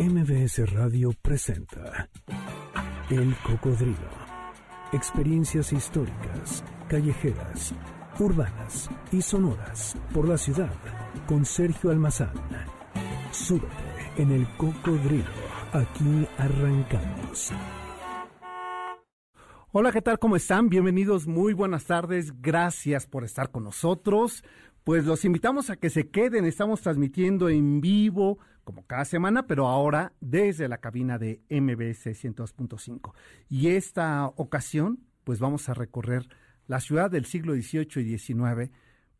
MBS Radio presenta El Cocodrilo. Experiencias históricas, callejeras, urbanas y sonoras por la ciudad con Sergio Almazán. Súbete en El Cocodrilo. Aquí arrancamos. Hola, ¿qué tal? ¿Cómo están? Bienvenidos, muy buenas tardes. Gracias por estar con nosotros. Pues los invitamos a que se queden. Estamos transmitiendo en vivo como cada semana, pero ahora desde la cabina de MBS 102.5. Y esta ocasión, pues vamos a recorrer la ciudad del siglo XVIII y XIX,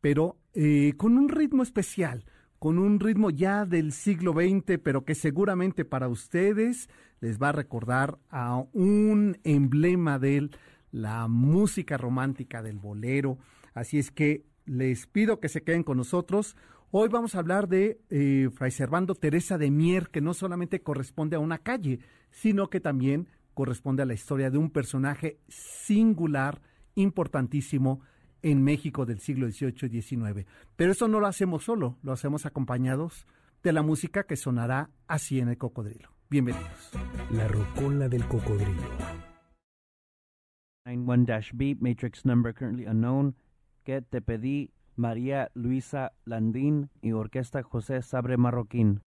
pero eh, con un ritmo especial, con un ritmo ya del siglo XX, pero que seguramente para ustedes les va a recordar a un emblema de la música romántica del bolero. Así es que les pido que se queden con nosotros. Hoy vamos a hablar de eh, Fray Servando Teresa de Mier, que no solamente corresponde a una calle, sino que también corresponde a la historia de un personaje singular, importantísimo en México del siglo XVIII y XIX. Pero eso no lo hacemos solo, lo hacemos acompañados de la música que sonará así en el cocodrilo. Bienvenidos. La rocola del cocodrilo. 91-B, matrix number currently unknown, que te pedí María Luisa Landín y Orquesta José Sabre Marroquín.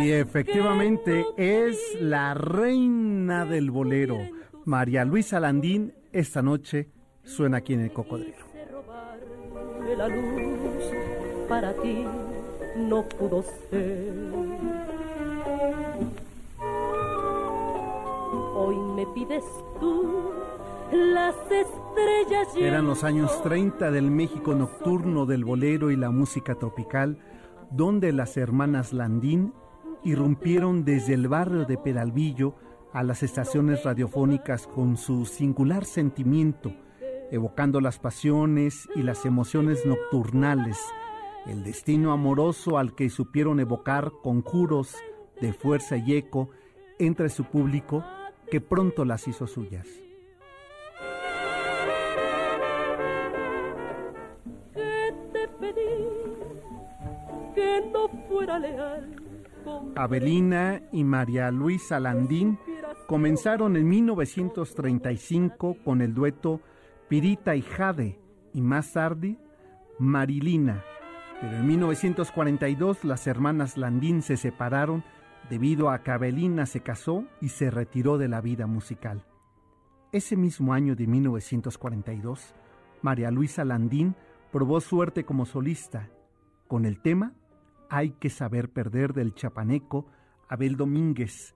Y efectivamente es la reina del bolero, María Luisa Landín, esta noche suena aquí en el cocodrilo. La luz, para ti no pudo ser. Hoy me pides tú las estrellas. Eran los años yo 30 del México nocturno del bolero y la música tropical, donde las hermanas Landín irrumpieron desde el barrio de Peralvillo a las estaciones radiofónicas con su singular sentimiento, evocando las pasiones y las emociones nocturnales, el destino amoroso al que supieron evocar conjuros de fuerza y eco entre su público que pronto las hizo suyas. Abelina y María Luisa Landín comenzaron en 1935 con el dueto Pirita y Jade y más tarde Marilina. Pero en 1942 las hermanas Landín se separaron debido a que Abelina se casó y se retiró de la vida musical. Ese mismo año de 1942, María Luisa Landín probó suerte como solista con el tema Hay que saber perder del chapaneco Abel Domínguez.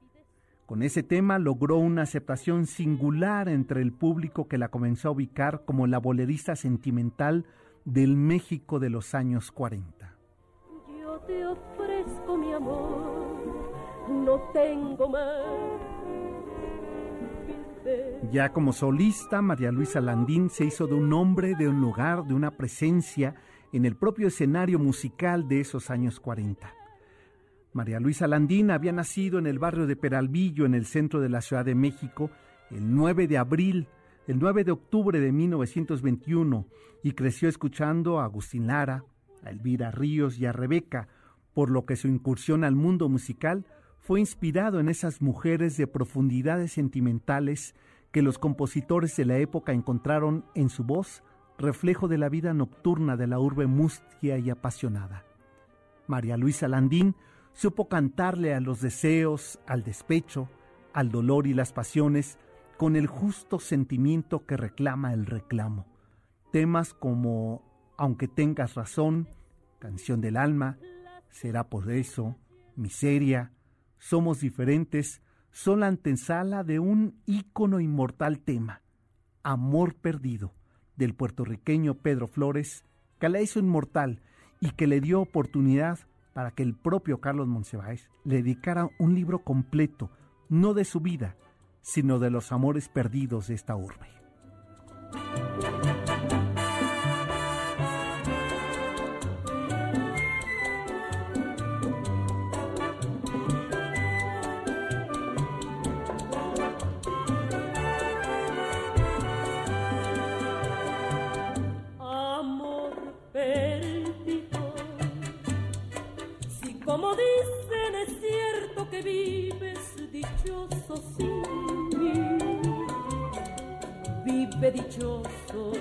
Con ese tema logró una aceptación singular entre el público que la comenzó a ubicar como la bolerista sentimental del México de los años 40. Yo te ofrezco mi amor, no tengo más. Ya como solista, María Luisa Landín se hizo de un hombre, de un lugar, de una presencia en el propio escenario musical de esos años 40. María Luisa Landín había nacido en el barrio de Peralvillo, en el centro de la Ciudad de México, el 9 de abril, el 9 de octubre de 1921, y creció escuchando a Agustín Lara, a Elvira Ríos y a Rebeca, por lo que su incursión al mundo musical fue inspirado en esas mujeres de profundidades sentimentales que los compositores de la época encontraron en su voz reflejo de la vida nocturna de la urbe mustia y apasionada. María Luisa Landín supo cantarle a los deseos, al despecho, al dolor y las pasiones con el justo sentimiento que reclama el reclamo. Temas como Aunque tengas razón, Canción del alma, Será por eso, Miseria, Somos diferentes, son la antesala de un ícono inmortal tema, Amor perdido, del puertorriqueño Pedro Flores, que la hizo inmortal y que le dio oportunidad para que el propio Carlos Monsiváis le dedicara un libro completo, no de su vida, sino de los amores perdidos de esta urbe. Dichoso.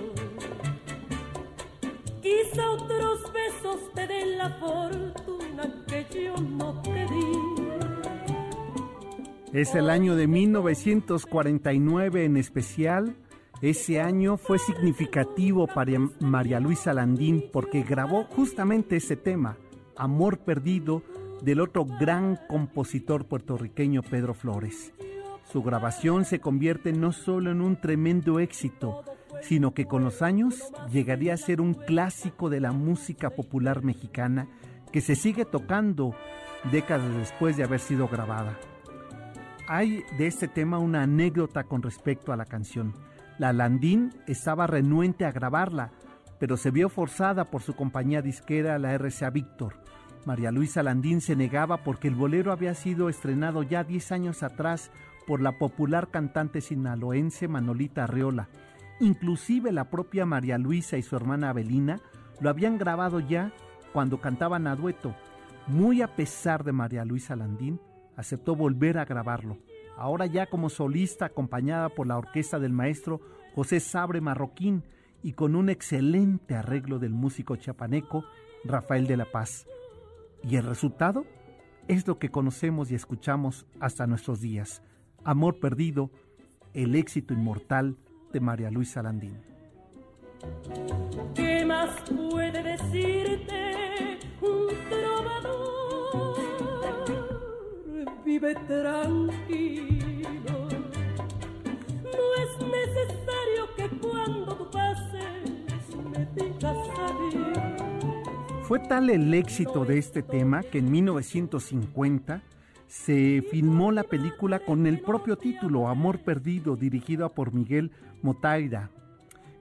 Quizá otros besos te den la fortuna que yo no te di. Es el año de 1949 en especial. Ese año fue significativo para María Luisa Landín porque grabó justamente ese tema, Amor Perdido, del otro gran compositor puertorriqueño Pedro Flores. Su grabación se convierte no solo en un tremendo éxito, sino que con los años llegaría a ser un clásico de la música popular mexicana que se sigue tocando décadas después de haber sido grabada. Hay de este tema una anécdota con respecto a la canción. La Landín estaba renuente a grabarla, pero se vio forzada por su compañía disquera, la RCA Víctor. María Luisa Landín se negaba porque el bolero había sido estrenado ya 10 años atrás por la popular cantante sinaloense Manolita Arreola. Inclusive la propia María Luisa y su hermana Abelina lo habían grabado ya cuando cantaban a dueto. Muy a pesar de María Luisa Landín, aceptó volver a grabarlo, ahora ya como solista acompañada por la orquesta del maestro José Sabre Marroquín y con un excelente arreglo del músico chapaneco Rafael de la Paz. Y el resultado es lo que conocemos y escuchamos hasta nuestros días. Amor Perdido, el éxito inmortal de María Luisa Landín. ¿Qué más puede decirte un trovador? Vive tranquilo. No es necesario que cuando tú pases me digas adiós. Fue tal el éxito de este tema que en 1950 se filmó la película con el propio título, Amor Perdido, dirigida por Miguel Motaira,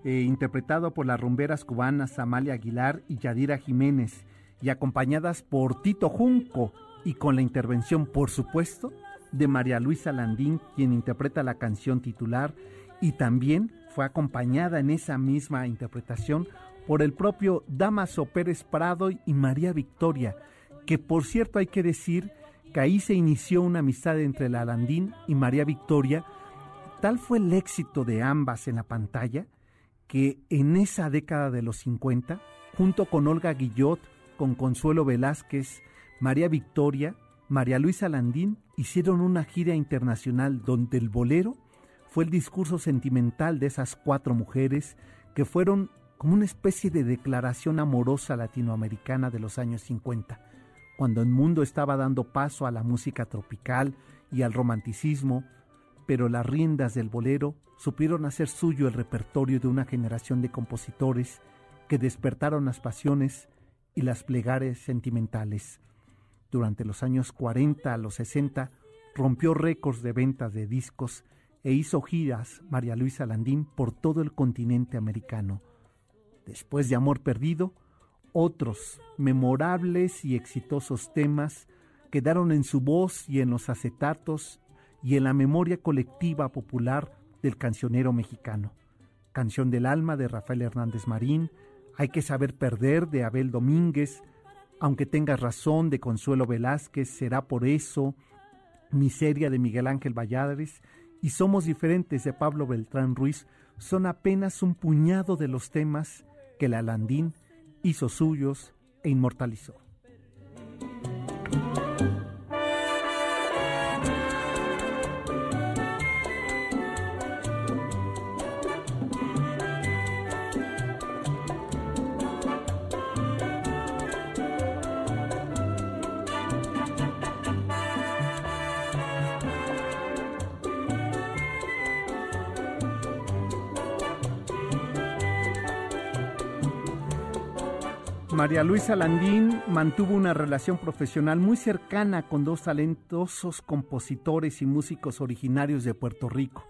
eh, interpretado por las rumberas cubanas Amalia Aguilar y Yadira Jiménez, y acompañadas por Tito Junco, y con la intervención, por supuesto, de María Luisa Landín, quien interpreta la canción titular, y también fue acompañada en esa misma interpretación por el propio Damaso Pérez Prado y María Victoria, que por cierto hay que decir que ahí se inició una amistad entre la Landín y María Victoria. Tal fue el éxito de ambas en la pantalla que en esa década de los 50, junto con Olga Guillot, con Consuelo Velázquez, María Victoria, María Luisa Landín hicieron una gira internacional donde el bolero fue el discurso sentimental de esas cuatro mujeres que fueron como una especie de declaración amorosa latinoamericana de los años 50 cuando el mundo estaba dando paso a la música tropical y al romanticismo, pero las riendas del bolero supieron hacer suyo el repertorio de una generación de compositores que despertaron las pasiones y las plegares sentimentales. Durante los años 40 a los 60 rompió récords de ventas de discos e hizo giras María Luisa Landín por todo el continente americano. Después de Amor Perdido, otros memorables y exitosos temas quedaron en su voz y en los acetatos y en la memoria colectiva popular del cancionero mexicano. Canción del alma de Rafael Hernández Marín, Hay que saber perder de Abel Domínguez, Aunque tengas razón de Consuelo Velázquez, será por eso, Miseria de Miguel Ángel Valladares y Somos diferentes de Pablo Beltrán Ruiz son apenas un puñado de los temas que la Landín hizo suyos e inmortalizó. María Luisa Landín mantuvo una relación profesional muy cercana con dos talentosos compositores y músicos originarios de Puerto Rico.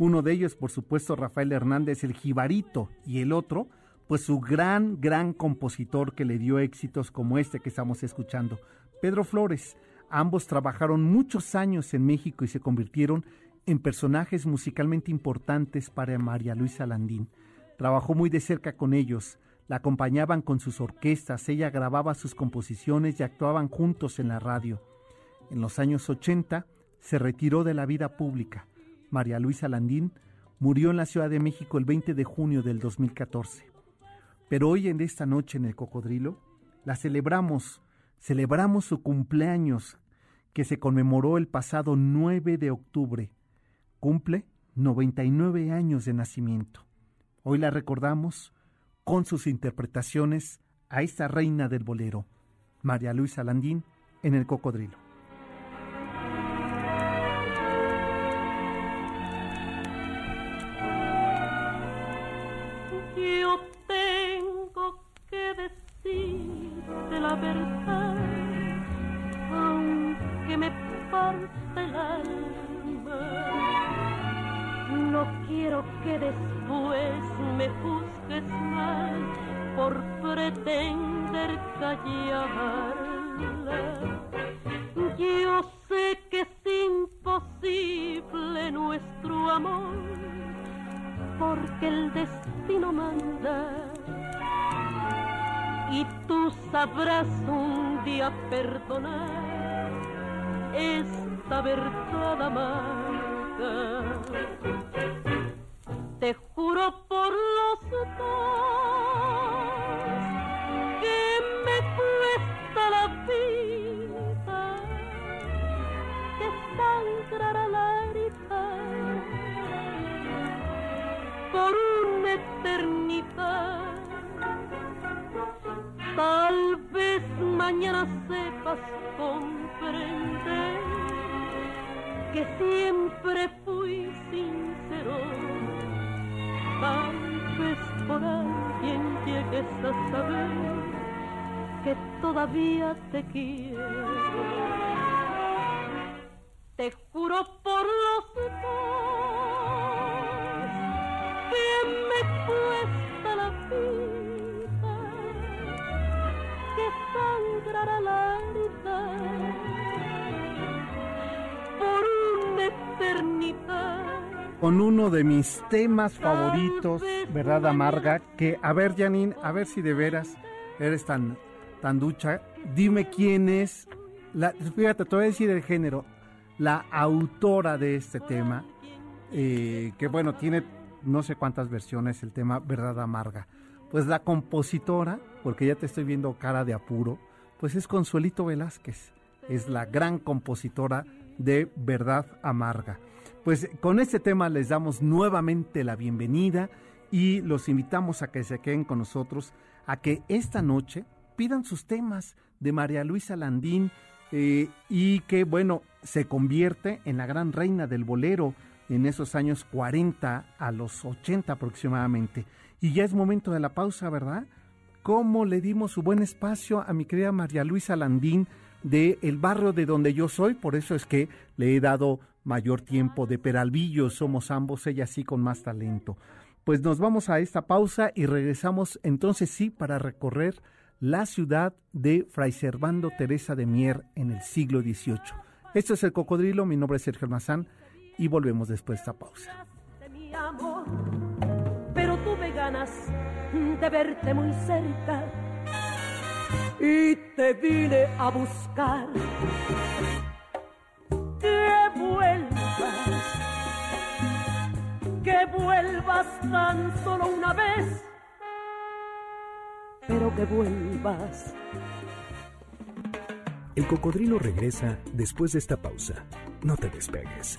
Uno de ellos, por supuesto, Rafael Hernández, el jibarito, y el otro, pues su gran, gran compositor que le dio éxitos como este que estamos escuchando, Pedro Flores. Ambos trabajaron muchos años en México y se convirtieron en personajes musicalmente importantes para María Luisa Landín. Trabajó muy de cerca con ellos, la acompañaban con sus orquestas, ella grababa sus composiciones y actuaban juntos en la radio. En los años 80 se retiró de la vida pública. María Luisa Landín murió en la Ciudad de México el 20 de junio del 2014. Pero hoy en esta noche en el Cocodrilo la celebramos, celebramos su cumpleaños que se conmemoró el pasado 9 de octubre. Cumple 99 años de nacimiento. Hoy la recordamos con sus interpretaciones a esta reina del bolero, María Luisa Landín, en El Cocodrilo. Sabrás un día perdonar esta verdad amarga. Mañana sepas comprender que siempre fui sincero. Tal por alguien llegues a saber que todavía te quiero. Te juro por los dos que me cuesta Con uno de mis temas favoritos, ¿verdad, Amarga? Que, a ver, Janine, a ver si de veras eres tan, tan ducha. Dime quién es, la, fíjate, te voy a decir el género, la autora de este tema, eh, que bueno, tiene no sé cuántas versiones el tema Verdad Amarga. Pues la compositora, porque ya te estoy viendo cara de apuro, pues es Consuelito Velázquez, es la gran compositora de Verdad Amarga. Pues con este tema les damos nuevamente la bienvenida y los invitamos a que se queden con nosotros, a que esta noche pidan sus temas de María Luisa Landín eh, y que, bueno, se convierte en la gran reina del bolero en esos años 40 a los 80 aproximadamente. Y ya es momento de la pausa, ¿verdad? ¿Cómo le dimos su buen espacio a mi querida María Luisa Landín de el barrio de donde yo soy? Por eso es que le he dado mayor tiempo de Peralvillo, somos ambos, ella sí con más talento. Pues nos vamos a esta pausa y regresamos entonces sí para recorrer la ciudad de Fray Servando Teresa de Mier en el siglo XVIII. Esto es El Cocodrilo, mi nombre es Sergio Almazán y volvemos después de esta pausa. de mi amor, pero tuve ganas de verte muy cerca y te vine a buscar. Que vuelvas, que vuelvas tan solo una vez, pero que vuelvas. El cocodrilo regresa después de esta pausa. No te despegues.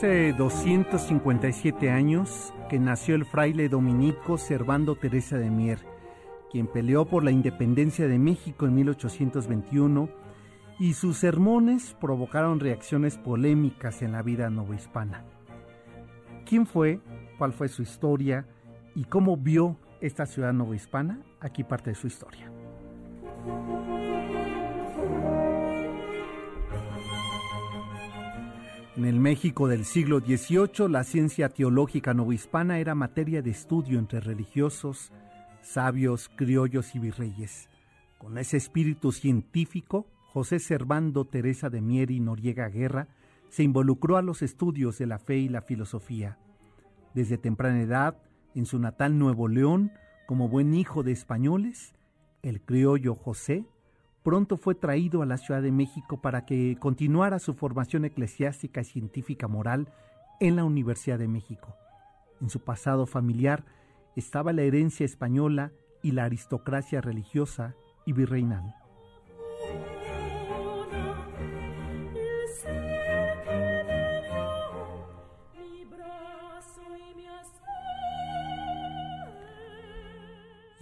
hace 257 años que nació el fraile dominico Servando Teresa de Mier, quien peleó por la independencia de México en 1821 y sus sermones provocaron reacciones polémicas en la vida novohispana. ¿Quién fue? ¿Cuál fue su historia? ¿Y cómo vio esta ciudad novohispana? Aquí parte de su historia. En el México del siglo XVIII, la ciencia teológica novohispana era materia de estudio entre religiosos, sabios, criollos y virreyes. Con ese espíritu científico, José Servando Teresa de Mier y Noriega Guerra se involucró a los estudios de la fe y la filosofía. Desde temprana edad, en su natal Nuevo León, como buen hijo de españoles, el criollo José pronto fue traído a la Ciudad de México para que continuara su formación eclesiástica y científica moral en la Universidad de México. En su pasado familiar estaba la herencia española y la aristocracia religiosa y virreinal.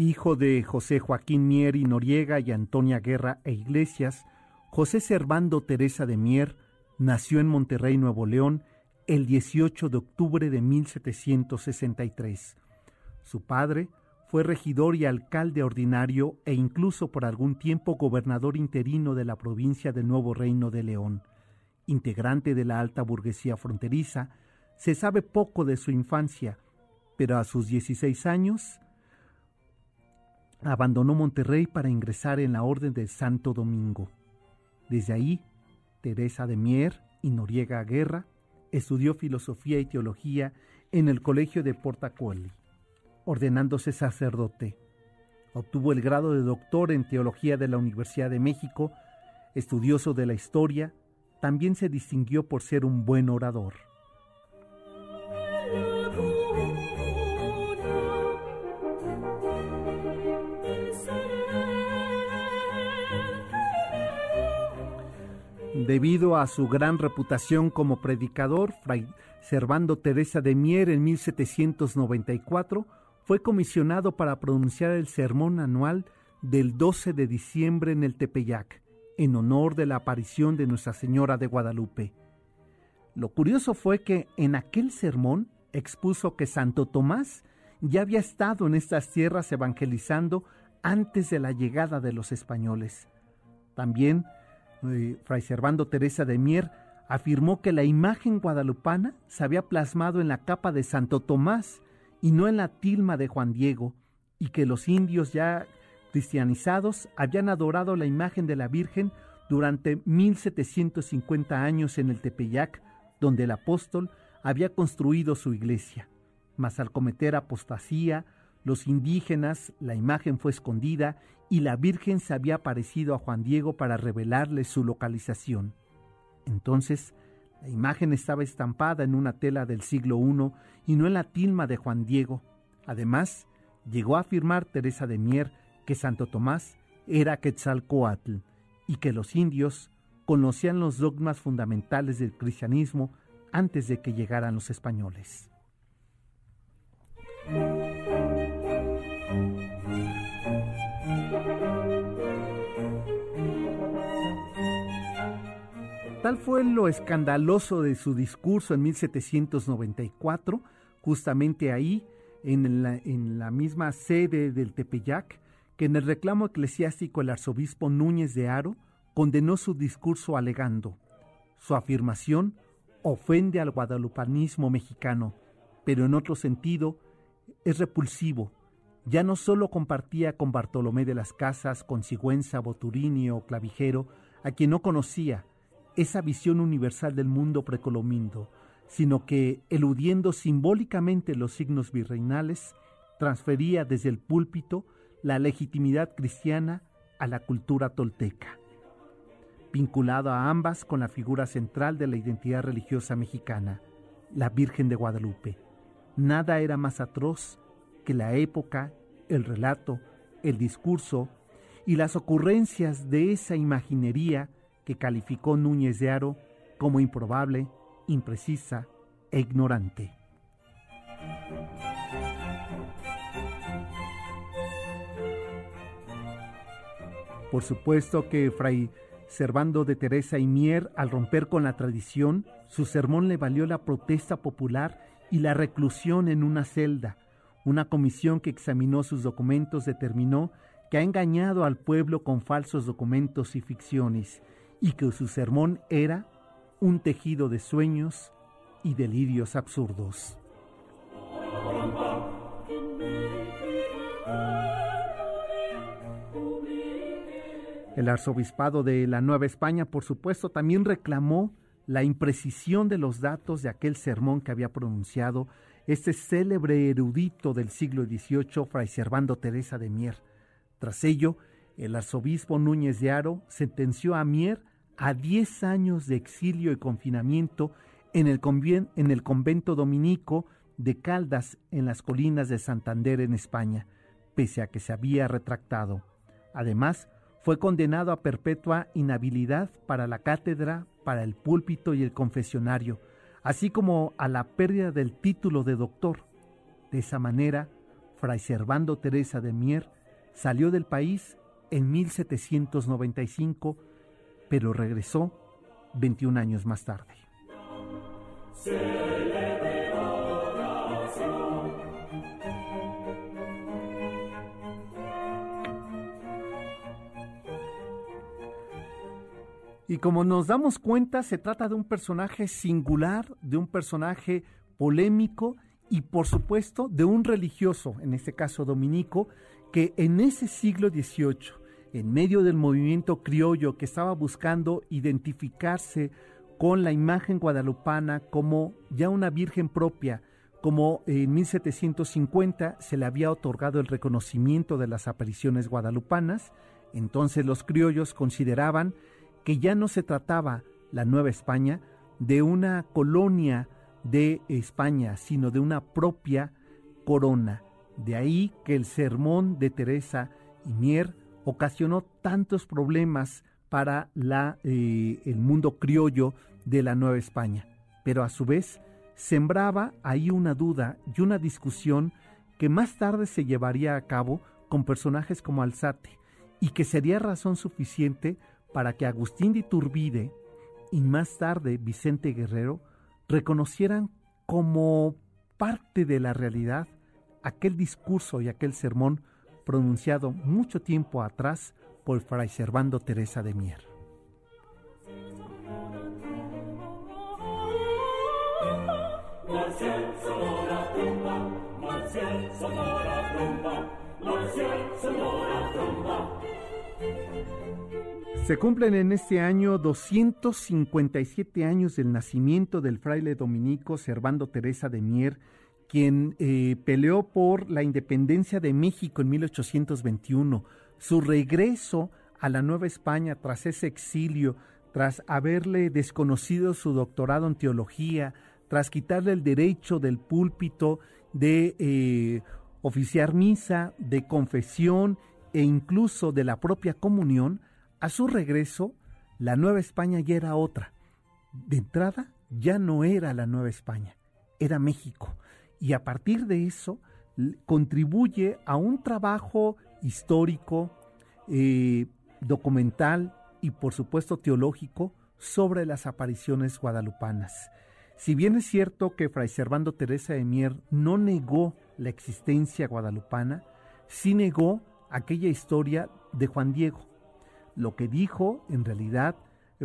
Hijo de José Joaquín Mier y Noriega y Antonia Guerra e Iglesias, José Servando Teresa de Mier nació en Monterrey, Nuevo León, el 18 de octubre de 1763. Su padre fue regidor y alcalde ordinario e incluso por algún tiempo gobernador interino de la provincia del Nuevo Reino de León. Integrante de la alta burguesía fronteriza, se sabe poco de su infancia, pero a sus 16 años abandonó Monterrey para ingresar en la Orden del Santo Domingo. Desde ahí, Teresa de Mier y Noriega Guerra estudió filosofía y teología en el Colegio de Portacueli, ordenándose sacerdote. Obtuvo el grado de doctor en teología de la Universidad de México, estudioso de la historia, también se distinguió por ser un buen orador. Debido a su gran reputación como predicador, Fray Servando Teresa de Mier en 1794 fue comisionado para pronunciar el sermón anual del 12 de diciembre en el Tepeyac, en honor de la aparición de Nuestra Señora de Guadalupe. Lo curioso fue que en aquel sermón expuso que Santo Tomás ya había estado en estas tierras evangelizando antes de la llegada de los españoles. También Fray Servando Teresa de Mier afirmó que la imagen guadalupana se había plasmado en la capa de Santo Tomás y no en la tilma de Juan Diego, y que los indios ya cristianizados habían adorado la imagen de la Virgen durante 1750 años en el Tepeyac, donde el apóstol había construido su iglesia. Mas al cometer apostasía, los indígenas, la imagen fue escondida y la Virgen se había aparecido a Juan Diego para revelarle su localización. Entonces, la imagen estaba estampada en una tela del siglo I y no en la tilma de Juan Diego. Además, llegó a afirmar Teresa de Mier que Santo Tomás era Quetzalcoatl y que los indios conocían los dogmas fundamentales del cristianismo antes de que llegaran los españoles. Tal fue lo escandaloso de su discurso en 1794, justamente ahí, en la, misma sede del Tepeyac, que en el reclamo eclesiástico el arzobispo Núñez de Aro condenó su discurso alegando, su afirmación ofende al guadalupanismo mexicano, pero en otro sentido es repulsivo. Ya no solo compartía con Bartolomé de las Casas, con Sigüenza, Boturini o Clavijero, a quien no conocía, esa visión universal del mundo precolomindo, sino que, eludiendo simbólicamente los signos virreinales, transfería desde el púlpito la legitimidad cristiana a la cultura tolteca, vinculado a ambas con la figura central de la identidad religiosa mexicana, la Virgen de Guadalupe. Nada era más atroz que la época, el relato, el discurso y las ocurrencias de esa imaginería que calificó Núñez de Aro como improbable, imprecisa, e ignorante. Por supuesto que Fray Servando de Teresa y Mier, al romper con la tradición, su sermón le valió la protesta popular y la reclusión en una celda. Una comisión que examinó sus documentos determinó que ha engañado al pueblo con falsos documentos y ficciones, y que su sermón era un tejido de sueños y delirios absurdos. El arzobispado de la Nueva España, por supuesto, también reclamó la imprecisión de los datos de aquel sermón que había pronunciado este célebre erudito del siglo XVIII, Fray Servando Teresa de Mier. Tras ello, el arzobispo Núñez de Aro sentenció a Mier a 10 años de exilio y confinamiento en el, en el convento dominico de Caldas en las colinas de Santander en España, pese a que se había retractado. Además, fue condenado a perpetua inhabilidad para la cátedra, para el púlpito y el confesionario, así como a la pérdida del título de doctor. De esa manera, Fray Servando Teresa de Mier salió del país en 1795, pero regresó 21 años más tarde. Y como nos damos cuenta, se trata de un personaje singular, de un personaje polémico y por supuesto de un religioso, en este caso dominico, que en ese siglo XVIII, en medio del movimiento criollo que estaba buscando identificarse con la imagen guadalupana como ya una virgen propia, como en 1750 se le había otorgado el reconocimiento de las apariciones guadalupanas, entonces los criollos consideraban que ya no se trataba la Nueva España de una colonia de España, sino de una propia corona. De ahí que el sermón de Teresa y Mier ocasionó tantos problemas para la, eh, el mundo criollo de la Nueva España, pero a su vez sembraba ahí una duda y una discusión que más tarde se llevaría a cabo con personajes como Alzate y que sería razón suficiente para que Agustín de Iturbide y más tarde Vicente Guerrero reconocieran como parte de la realidad aquel discurso y aquel sermón pronunciado mucho tiempo atrás por Fray Servando Teresa de Mier. Se cumplen en este año 257 años del nacimiento del fraile dominico Servando Teresa de Mier, quien eh, peleó por la independencia de México en 1821. Su regreso a la Nueva España tras ese exilio, tras haberle desconocido su doctorado en teología, tras quitarle el derecho del púlpito de eh, oficiar misa, de confesión e incluso de la propia comunión, a su regreso, la Nueva España ya era otra. De entrada, ya no era la Nueva España, era México. Y a partir de eso, contribuye a un trabajo histórico, eh, documental y por supuesto teológico sobre las apariciones guadalupanas. Si bien es cierto que Fray Servando Teresa de Mier no negó la existencia guadalupana, sí negó aquella historia de Juan Diego, lo que dijo, en realidad,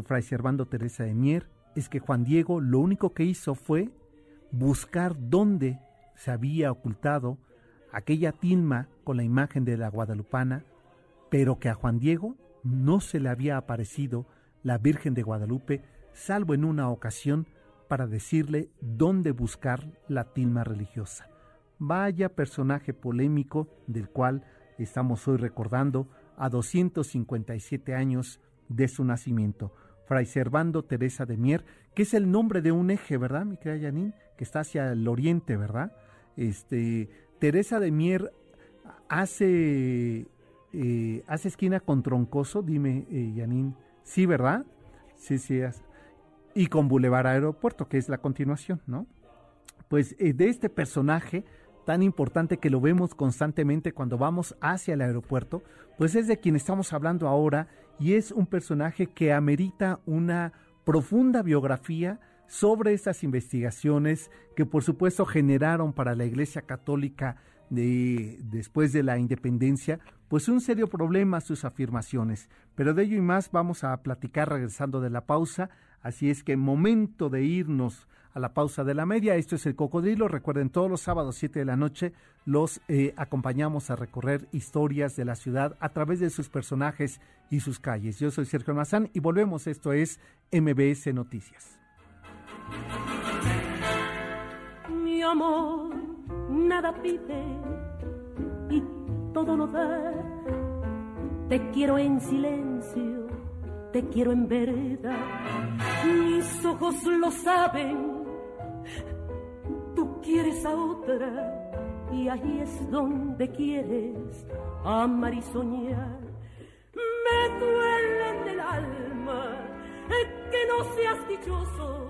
Fray Servando Teresa de Mier, es que Juan Diego lo único que hizo fue buscar dónde se había ocultado aquella tilma con la imagen de la guadalupana, pero que a Juan Diego no se le había aparecido la Virgen de Guadalupe, salvo en una ocasión para decirle dónde buscar la tilma religiosa. Vaya personaje polémico del cual estamos hoy recordando a 257 años de su nacimiento. Fray Servando Teresa de Mier, que es el nombre de un eje, ¿verdad, mi querida Janine? Que está hacia el oriente, ¿verdad? Este, Teresa de Mier hace, eh, hace esquina con Troncoso, dime, eh, Sí, ¿verdad? Sí, sí. Y con Boulevard Aeropuerto, que es la continuación, ¿no? pues eh, de este personaje tan importante que lo vemos constantemente cuando vamos hacia el aeropuerto, pues es de quien estamos hablando ahora y es un personaje que amerita una profunda biografía sobre estas investigaciones que por supuesto generaron para la Iglesia Católica de, después de la independencia, pues un serio problema sus afirmaciones. Pero de ello y más vamos a platicar regresando de la pausa, así es que momento de irnos a la pausa de la media. Esto es el Cocodrilo. Recuerden, todos los sábados 7 de la noche los eh, acompañamos a recorrer historias de la ciudad a través de sus personajes y sus calles. Yo soy Sergio Almazán y volvemos. Esto es MBS Noticias. Mi amor, nada pide y todo lo da. Te quiero en silencio, te quiero en verdad. Mis ojos lo saben Tú quieres a otra y ahí es donde quieres amar y soñar. Me duele en el alma que no seas dichoso,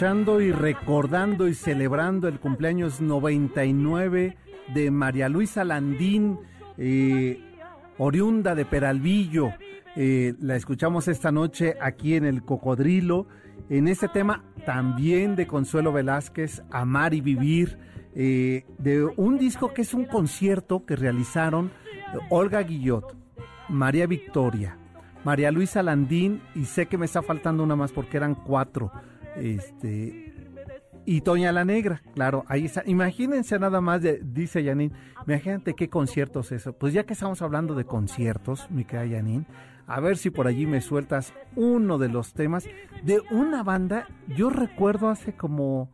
escuchando y recordando y celebrando el cumpleaños 99 de María Luisa Landín, eh, oriunda de Peralvillo. Eh, la escuchamos esta noche aquí en el Cocodrilo. En este tema también de Consuelo Velázquez, Amar y Vivir, eh, de un disco que es un concierto que realizaron Olga Guillot, María Victoria, María Luisa Landín y sé que me está faltando una más porque eran cuatro. Este, y Toña la Negra, claro, ahí está. Imagínense nada más, de, dice Janine, imagínate qué conciertos eso. Pues ya que estamos hablando de conciertos, mi querida Janine, a ver si por allí me sueltas uno de los temas de una banda. Yo recuerdo hace como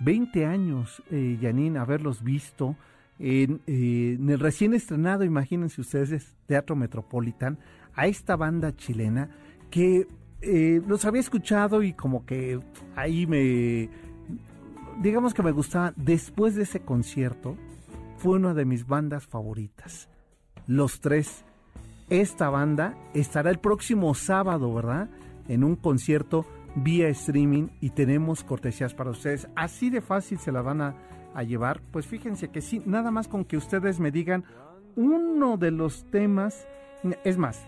20 años, eh, haberlos visto en, eh, en, el recién estrenado, imagínense ustedes, Teatro Metropolitan, a esta banda chilena que eh, los había escuchado y como que ahí me, digamos que me gustaba. Después de ese concierto, fue una de mis bandas favoritas. Los tres. Esta banda estará el próximo sábado, ¿verdad? En un concierto vía streaming y tenemos cortesías para ustedes. Así de fácil se la van a, a llevar. Pues fíjense que sí, nada más con que ustedes me digan uno de los temas. Es más,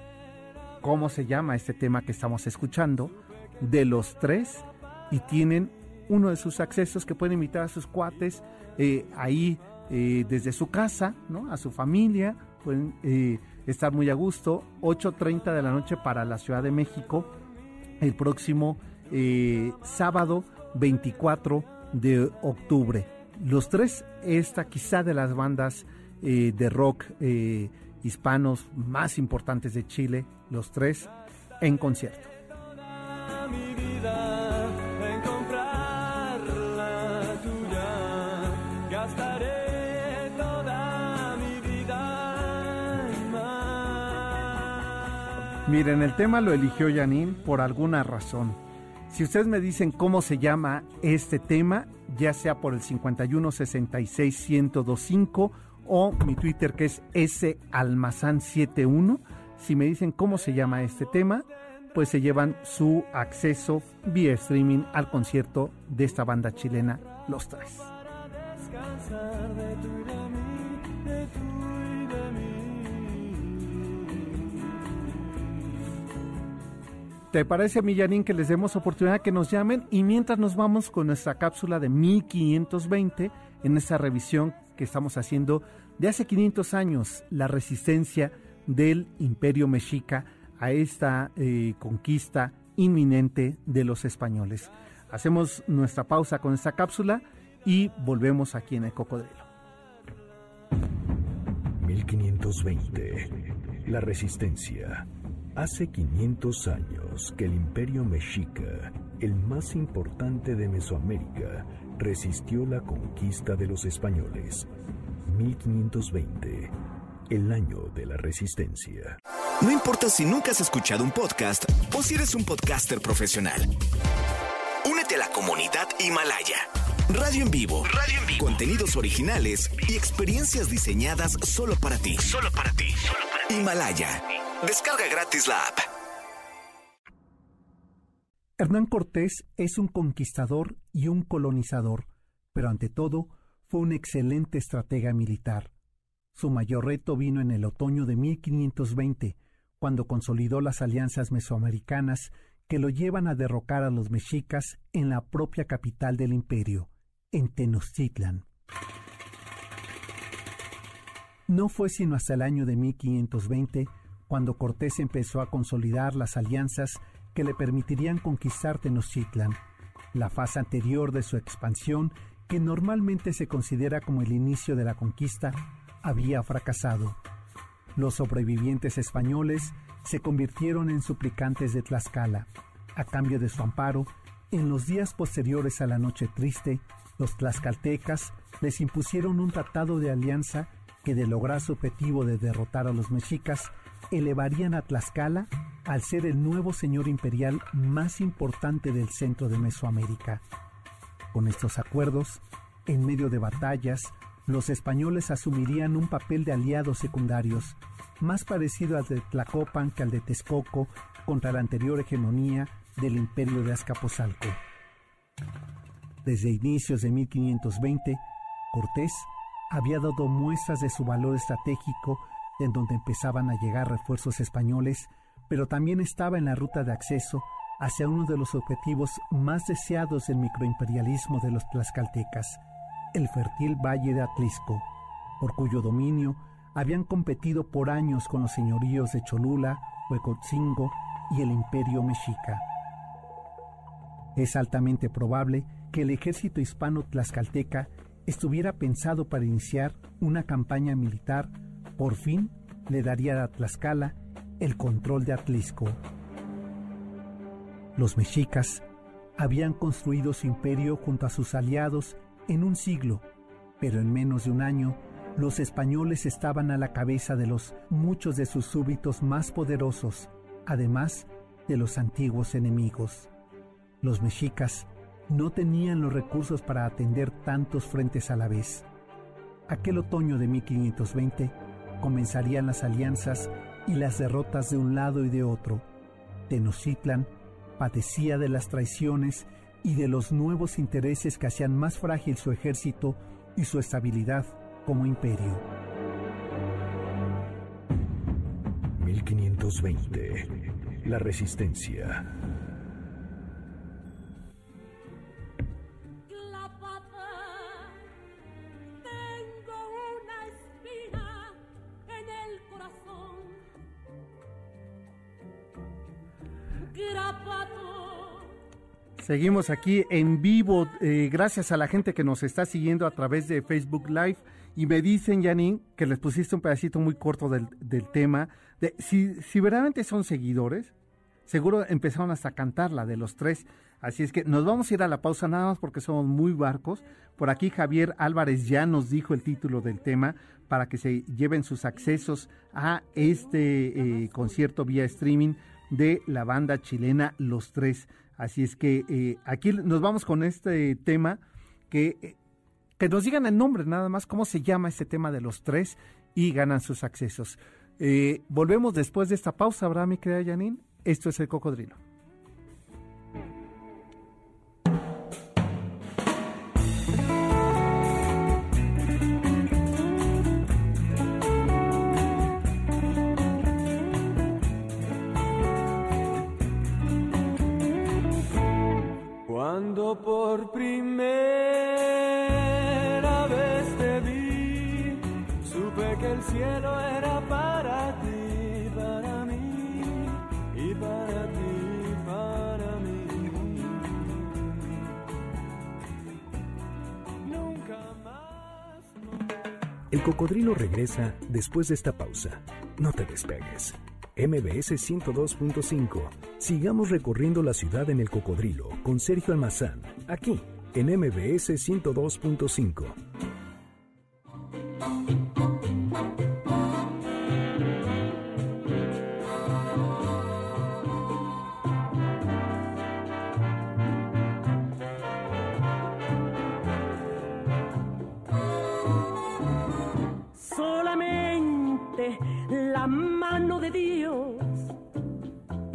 cómo se llama este tema que estamos escuchando, de los tres, y tienen uno de sus accesos que pueden invitar a sus cuates eh, ahí eh, desde su casa, ¿no? A su familia, pueden eh, estar muy a gusto. 8.30 de la noche para la Ciudad de México, el próximo sábado 24 de octubre. Los tres, esta quizá de las bandas de rock hispanos más importantes de Chile, los tres en concierto. Miren, el tema lo eligió Janine por alguna razón. Si ustedes me dicen cómo se llama este tema, ya sea por el 51 66 1025 o mi Twitter que es salmazán71. Si me dicen cómo se llama este tema, pues se llevan su acceso vía streaming al concierto de esta banda chilena, Los Tres. ¿Te parece, Millanín, que les demos oportunidad que nos llamen? Y mientras nos vamos con nuestra cápsula de 1520 en esta revisión que estamos haciendo de hace 500 años, la resistencia del imperio mexica a esta eh, conquista inminente de los españoles. Hacemos nuestra pausa con esta cápsula y volvemos aquí en el cocodrilo. 1520. La resistencia. Hace 500 años que el imperio mexica, el más importante de Mesoamérica, resistió la conquista de los españoles. 1520, el año de la resistencia. No importa si nunca has escuchado un podcast o si eres un podcaster profesional. Únete a la comunidad Himalaya. Radio en vivo. Radio en vivo. Contenidos originales y experiencias diseñadas solo para ti. Solo para ti. Himalaya. Descarga gratis la app. Hernán Cortés es un conquistador y un colonizador, pero ante todo fue un excelente estratega militar. Su mayor reto vino en el otoño de 1520, cuando consolidó las alianzas mesoamericanas que lo llevan a derrocar a los mexicas en la propia capital del imperio, en Tenochtitlan. No fue sino hasta el año de 1520 cuando Cortés empezó a consolidar las alianzas que le permitirían conquistar Tenochtitlan, la fase anterior de su expansión, que normalmente se considera como el inicio de la conquista, había fracasado. Los sobrevivientes españoles se convirtieron en suplicantes de Tlaxcala. A cambio de su amparo, en los días posteriores a la Noche Triste, los tlaxcaltecas les impusieron un tratado de alianza que de lograr su objetivo de derrotar a los mexicas elevarían a Tlaxcala al ser el nuevo señor imperial más importante del centro de Mesoamérica. Con estos acuerdos, en medio de batallas, los españoles asumirían un papel de aliados secundarios, más parecido al de Tlacopan que al de Texcoco contra la anterior hegemonía del imperio de Azcapotzalco. Desde inicios de 1520, Cortés había dado muestras de su valor estratégico en donde empezaban a llegar refuerzos españoles, pero también estaba en la ruta de acceso hacia uno de los objetivos más deseados del microimperialismo de los tlaxcaltecas, el fértil valle de Atlisco, por cuyo dominio habían competido por años con los señoríos de Cholula, Huecotzingo y el imperio mexica. Es altamente probable que el ejército hispano tlaxcalteca estuviera pensado para iniciar una campaña militar por fin le daría a Tlaxcala el control de Atlisco. Los mexicas habían construido su imperio junto a sus aliados en un siglo, pero en menos de un año los españoles estaban a la cabeza de los muchos de sus súbitos más poderosos, además de los antiguos enemigos. Los mexicas no tenían los recursos para atender tantos frentes a la vez. Aquel otoño de 1520, comenzarían las alianzas y las derrotas de un lado y de otro. Tenochtitlan padecía de las traiciones y de los nuevos intereses que hacían más frágil su ejército y su estabilidad como imperio. 1520. La resistencia. Seguimos aquí en vivo, eh, gracias a la gente que nos está siguiendo a través de Facebook Live. Y me dicen, Janine, que les pusiste un pedacito muy corto del, tema. De, si, si verdaderamente son seguidores, seguro empezaron hasta a cantar la de los tres. Así es que nos vamos a ir a la pausa nada más porque somos muy barcos. Por aquí Javier Álvarez ya nos dijo el título del tema para que se lleven sus accesos a este eh, concierto vía streaming de la banda chilena Los Tres. Así es que eh, aquí nos vamos con este tema que, eh, que nos digan el nombre nada más, cómo se llama este tema de los tres y ganan sus accesos. Eh, volvemos después de esta pausa, ¿verdad, mi querida Janine? Esto es el cocodrilo. Cuando por primera vez te vi, supe que el cielo era para ti, para mí y para ti, para mí. Nunca más. El cocodrilo regresa después de esta pausa. No te despegues. MBS 102.5. Sigamos recorriendo la ciudad en el cocodrilo con Sergio Almazán, aquí en MBS 102.5.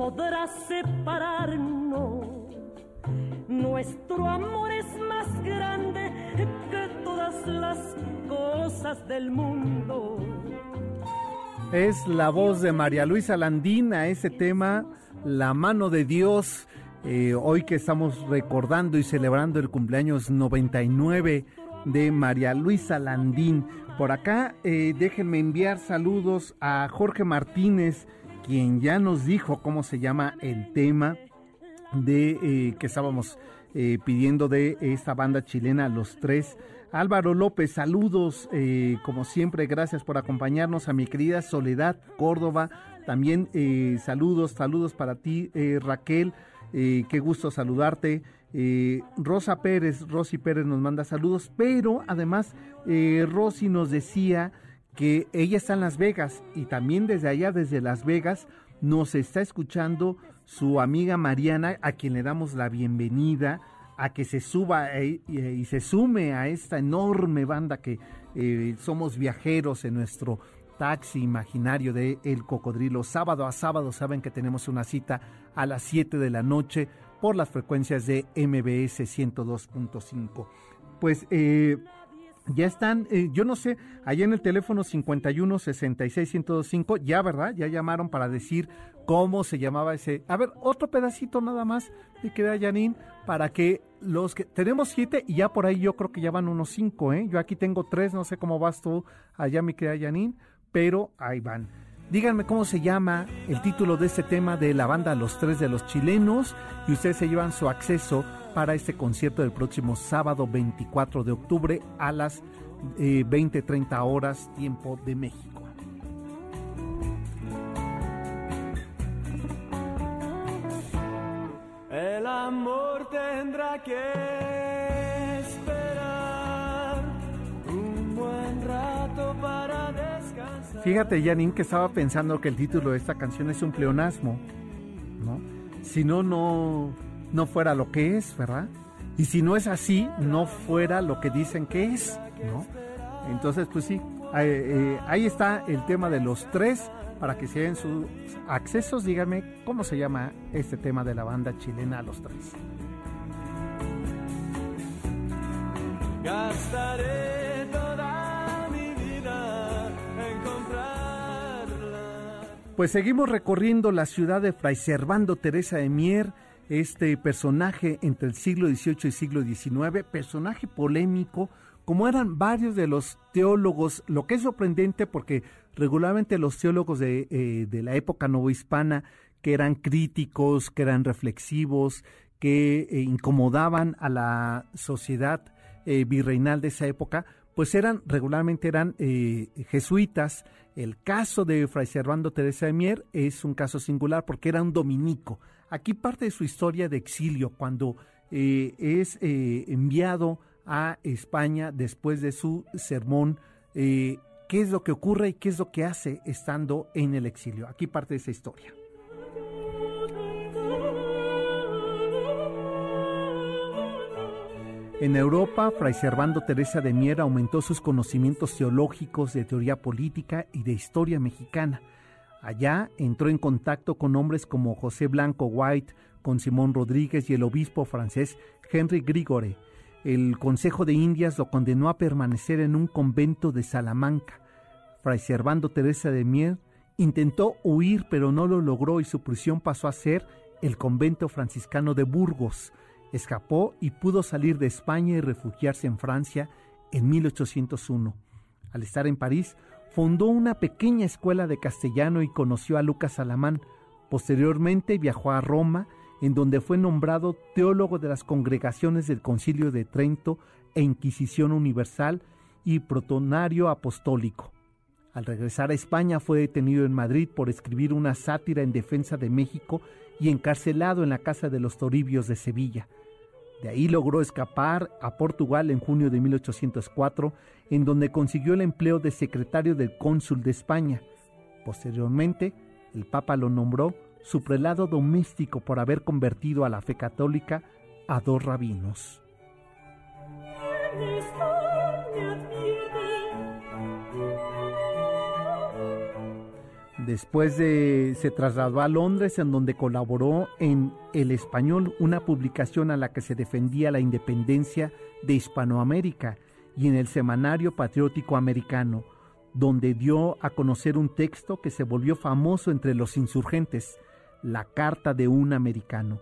podrá separarnos. Nuestro amor es más grande que todas las cosas del mundo. Es la voz de María Luisa Landina, ese tema, La mano de Dios. eh, hoy que estamos recordando y celebrando el cumpleaños 99 de María Luisa Landín. Por acá, eh, déjenme enviar saludos a Jorge Martínez, quien ya nos dijo cómo se llama el tema de eh, que estábamos eh, pidiendo de esta banda chilena Los Tres. Álvaro López, saludos, eh, como siempre, gracias por acompañarnos a mi querida Soledad Córdoba. También saludos, saludos para ti, Raquel. qué gusto saludarte. Rosa Pérez, Rosy Pérez nos manda saludos, pero además Rosy nos decía que ella está en Las Vegas y también desde allá, desde Las Vegas, nos está escuchando su amiga Mariana, a quien le damos la bienvenida a que se suba eh, y, y se sume a esta enorme banda que eh, somos viajeros en nuestro taxi imaginario de El Cocodrilo. Sábado a sábado saben que tenemos una cita a las 7 de la noche por las frecuencias de MBS 102.5. Pues eh, ya están, eh, yo no sé, allá en el teléfono 51 66 1025, ya, ¿verdad? Ya llamaron para decir cómo se llamaba ese. A ver, otro pedacito nada más, de queda Janine, para que los que. Tenemos siete y ya por ahí yo creo que ya van unos cinco, ¿eh? Yo aquí tengo tres, no sé cómo vas tú allá, mi querida Janine, pero ahí van. Díganme cómo se llama el título de este tema de la banda Los Tres de los Chilenos y ustedes se llevan su acceso para este concierto del próximo sábado 24 de octubre a las eh, 20-30 horas tiempo de México. El amor tendrá que esperar Fíjate, Janine, que estaba pensando que el título de esta canción es un pleonasmo, ¿no? Si no, no, no fuera lo que es, ¿verdad? Y si no es así, no fuera lo que dicen que es, ¿no? Entonces, pues sí, ahí, eh, ahí está el tema de los tres, para que se den sus accesos, díganme cómo se llama este tema de la banda chilena Los Tres. Gastaré Pues seguimos recorriendo la ciudad de Fray Servando Teresa de Mier, este personaje entre el siglo XVIII y siglo XIX, personaje polémico, como eran varios de los teólogos, lo que es sorprendente porque regularmente los teólogos de, eh, de la época novohispana, que eran críticos, que eran reflexivos, que eh, incomodaban a la sociedad eh, virreinal de esa época, pues eran regularmente eran eh, jesuitas. El caso de Fray Servando Teresa de Mier es un caso singular porque era un dominico. Aquí parte de su historia de exilio cuando eh, es eh, enviado a España después de su sermón. eh, ¿Qué es lo que ocurre y qué es lo que hace estando en el exilio? Aquí parte de esa historia. En Europa, Fray Servando Teresa de Mier aumentó sus conocimientos teológicos de teoría política y de historia mexicana. Allá entró en contacto con hombres como José Blanco White, con Simón Rodríguez y el obispo francés Henry Grigore. El Consejo de Indias lo condenó a permanecer en un convento de Salamanca. Fray Servando Teresa de Mier intentó huir pero no lo logró y su prisión pasó a ser el convento franciscano de Burgos. Escapó y pudo salir de España y refugiarse en Francia en 1801. Al estar en París, fundó una pequeña escuela de castellano y conoció a Lucas Alamán. Posteriormente viajó a Roma, en donde fue nombrado teólogo de las congregaciones del Concilio de Trento e Inquisición Universal y protonario apostólico. Al regresar a España fue detenido en Madrid por escribir una sátira en defensa de México y encarcelado en la Casa de los Toribios de Sevilla. De ahí logró escapar a Portugal en junio de 1804, en donde consiguió el empleo de secretario del cónsul de España. Posteriormente, el Papa lo nombró su prelado doméstico por haber convertido a la fe católica a dos rabinos. Después de se trasladó a Londres en donde colaboró en El Español, una publicación a la que se defendía la independencia de Hispanoamérica, y en el Semanario Patriótico Americano, donde dio a conocer un texto que se volvió famoso entre los insurgentes, la Carta de un Americano.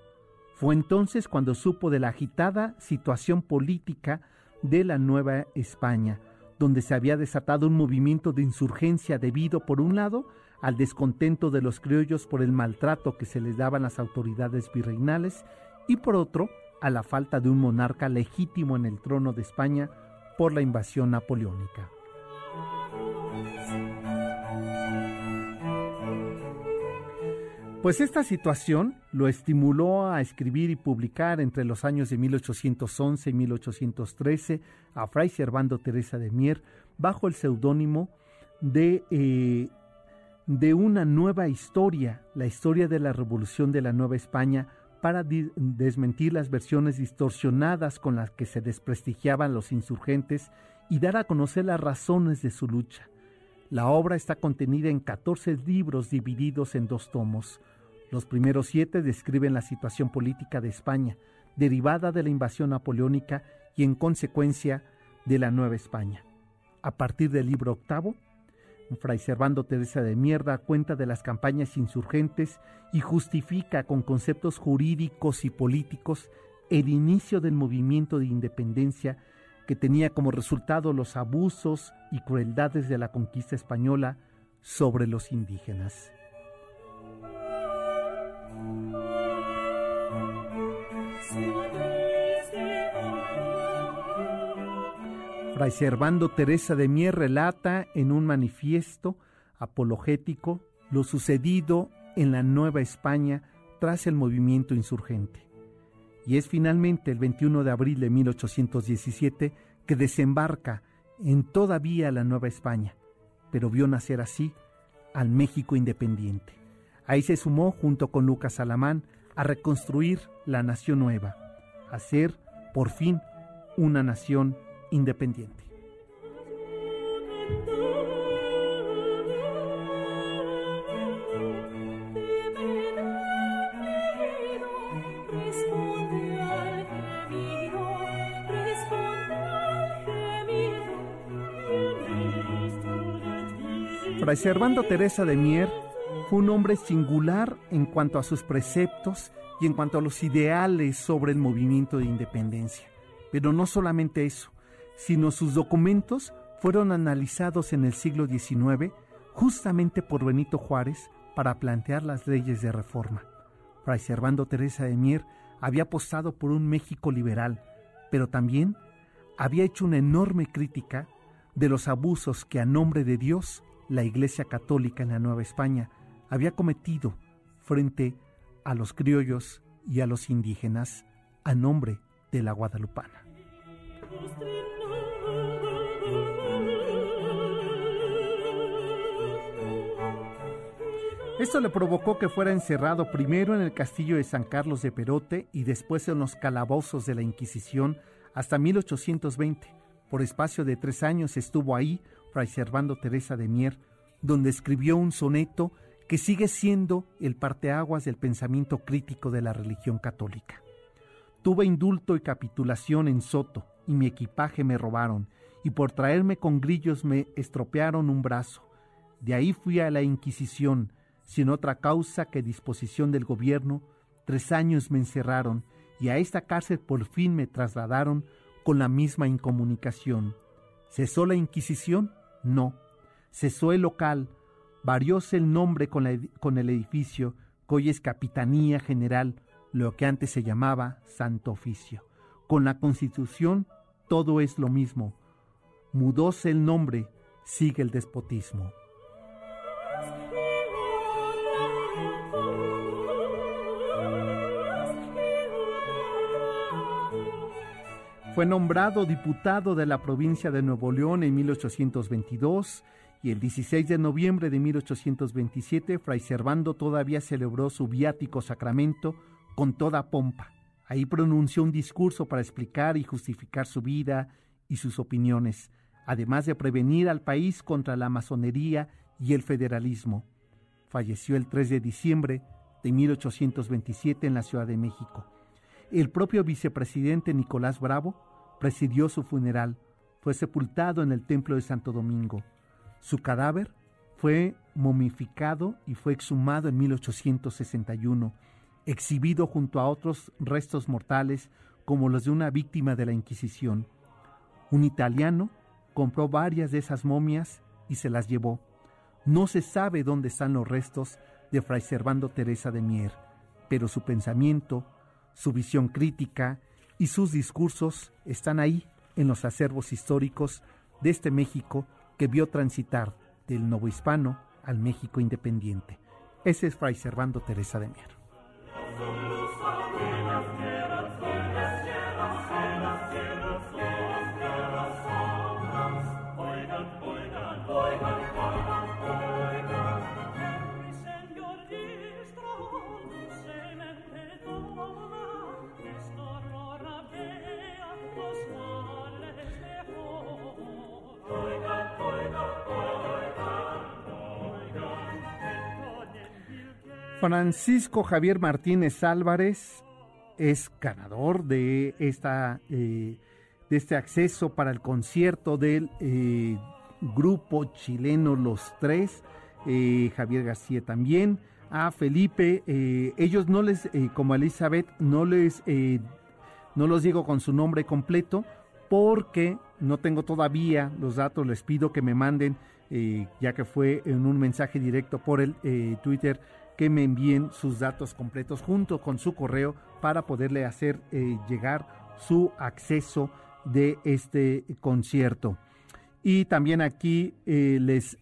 Fue entonces cuando supo de la agitada situación política de la Nueva España, donde se había desatado un movimiento de insurgencia debido, por un lado, al descontento de los criollos por el maltrato que se les daban las autoridades virreinales y por otro, a la falta de un monarca legítimo en el trono de España por la invasión napoleónica. Pues esta situación lo estimuló a escribir y publicar entre los años de 1811 y 1813 a Fray Servando Teresa de Mier bajo el seudónimo de eh, de una nueva historia, la historia de la revolución de la Nueva España, para desmentir las versiones distorsionadas con las que se desprestigiaban los insurgentes y dar a conocer las razones de su lucha. La obra está contenida en 14 libros divididos en dos tomos. Los primeros siete describen la situación política de España, derivada de la invasión napoleónica y en consecuencia de la Nueva España. A partir del libro octavo, Fray Servando Teresa de Mierda cuenta de las campañas insurgentes y justifica con conceptos jurídicos y políticos el inicio del movimiento de independencia que tenía como resultado los abusos y crueldades de la conquista española sobre los indígenas. Fray Servando Teresa de Mier relata en un manifiesto apologético lo sucedido en la Nueva España tras el movimiento insurgente. Y es finalmente el 21 de abril de 1817 que desembarca en todavía la Nueva España, pero vio nacer así al México independiente. Ahí se sumó junto con Lucas Alamán a reconstruir la nación nueva, a ser por fin una nación independiente. Fray Servando Teresa de Mier fue un hombre singular en cuanto a sus preceptos y en cuanto a los ideales sobre el movimiento de independencia. Pero no solamente eso, sino sus documentos fueron analizados en el siglo XIX justamente por Benito Juárez para plantear las leyes de reforma. Fray Servando Teresa de Mier había apostado por un México liberal, pero también había hecho una enorme crítica de los abusos que a nombre de Dios la Iglesia Católica en la Nueva España había cometido frente a los criollos y a los indígenas a nombre de la Guadalupana. Esto le provocó que fuera encerrado primero en el castillo de San Carlos de Perote y después en los calabozos de la Inquisición hasta 1820. Por espacio de tres años estuvo ahí Fray Servando Teresa de Mier, donde escribió un soneto que sigue siendo el parteaguas del pensamiento crítico de la religión católica. Tuve indulto y capitulación en Soto, y mi equipaje me robaron, y por traerme con grillos me estropearon un brazo. De ahí fui a la Inquisición, sin otra causa que disposición del gobierno, tres años me encerraron y a esta cárcel por fin me trasladaron con la misma incomunicación. ¿Cesó la Inquisición? No. Cesó el local, varióse el nombre con, con el edificio, que hoy es Capitanía General, lo que antes se llamaba Santo Oficio. Con la Constitución todo es lo mismo. Mudóse el nombre, sigue el despotismo. Fue nombrado diputado de la provincia de Nuevo León en 1822 y el 16 de noviembre de 1827 Fray Servando todavía celebró su viático sacramento con toda pompa. Ahí pronunció un discurso para explicar y justificar su vida y sus opiniones, además de prevenir al país contra la masonería y el federalismo. Falleció el 3 de diciembre de 1827 en la Ciudad de México. El propio vicepresidente Nicolás Bravo presidió su funeral. Fue sepultado en el Templo de Santo Domingo. Su cadáver fue momificado y fue exhumado en 1861, exhibido junto a otros restos mortales como los de una víctima de la Inquisición. Un italiano compró varias de esas momias y se las llevó. No se sabe dónde están los restos de Fray Servando Teresa de Mier, pero su pensamiento, su visión crítica y sus discursos están ahí en los acervos históricos de este México que vio transitar del novohispano al México independiente. Ese es Fray Servando Teresa de Mier. Francisco Javier Martínez Álvarez es ganador de, esta, eh, de este acceso para el concierto del eh, grupo chileno Los Tres, eh, Javier García también, a Felipe, ellos no les, como Elizabeth, no les, no los digo con su nombre completo porque no tengo todavía los datos, les pido que me manden, ya que fue en un mensaje directo por el Twitter, que me envíen sus datos completos junto con su correo para poderle hacer eh, llegar su acceso de este concierto. Y también aquí eh, les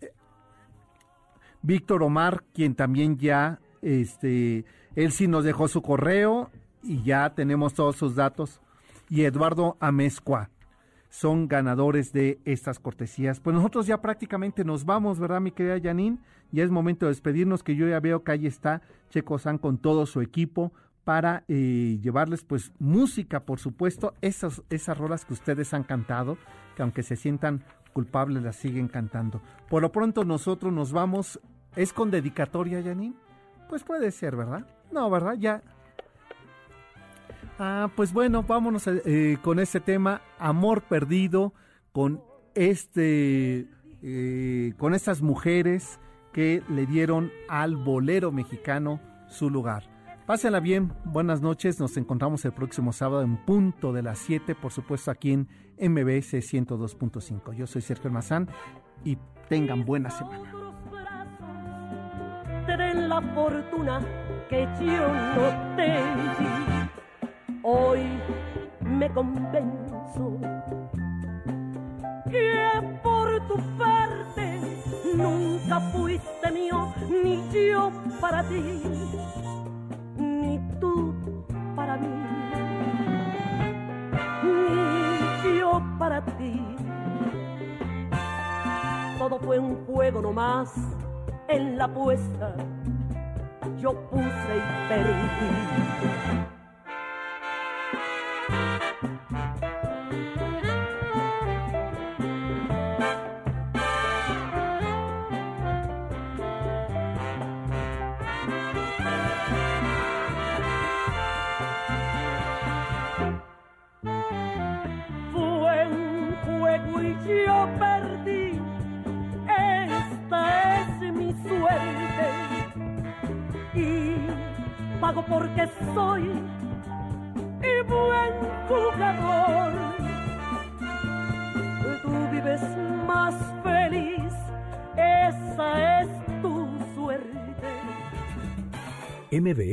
Víctor Omar, quien también ya, este, él sí nos dejó su correo y ya tenemos todos sus datos. Y Eduardo Amezcua son ganadores de estas cortesías. Pues nosotros ya prácticamente nos vamos, ¿verdad, mi querida Janine? Ya es momento de despedirnos, que yo ya veo que ahí está Checo San con todo su equipo para eh, llevarles pues música, por supuesto, esas, esas rolas que ustedes han cantado, que aunque se sientan culpables las siguen cantando. Por lo pronto nosotros nos vamos, ¿es con dedicatoria, Janine? Pues puede ser, ¿verdad? No, ¿verdad? Ya, Ah, pues bueno, vámonos eh, con este tema, Amor Perdido, con este, eh, con estas mujeres que le dieron al bolero mexicano su lugar. Pásenla bien, buenas noches, nos encontramos el próximo sábado en punto de las 7, por supuesto aquí en MBS 102.5. Yo soy Sergio Mazán y tengan buena semana. la fortuna que yo no Hoy me convenzo que por tu parte nunca fuiste mío, ni yo para ti, ni tú para mí, ni yo para ti. Todo fue un juego nomás en la apuesta, yo puse y perdí.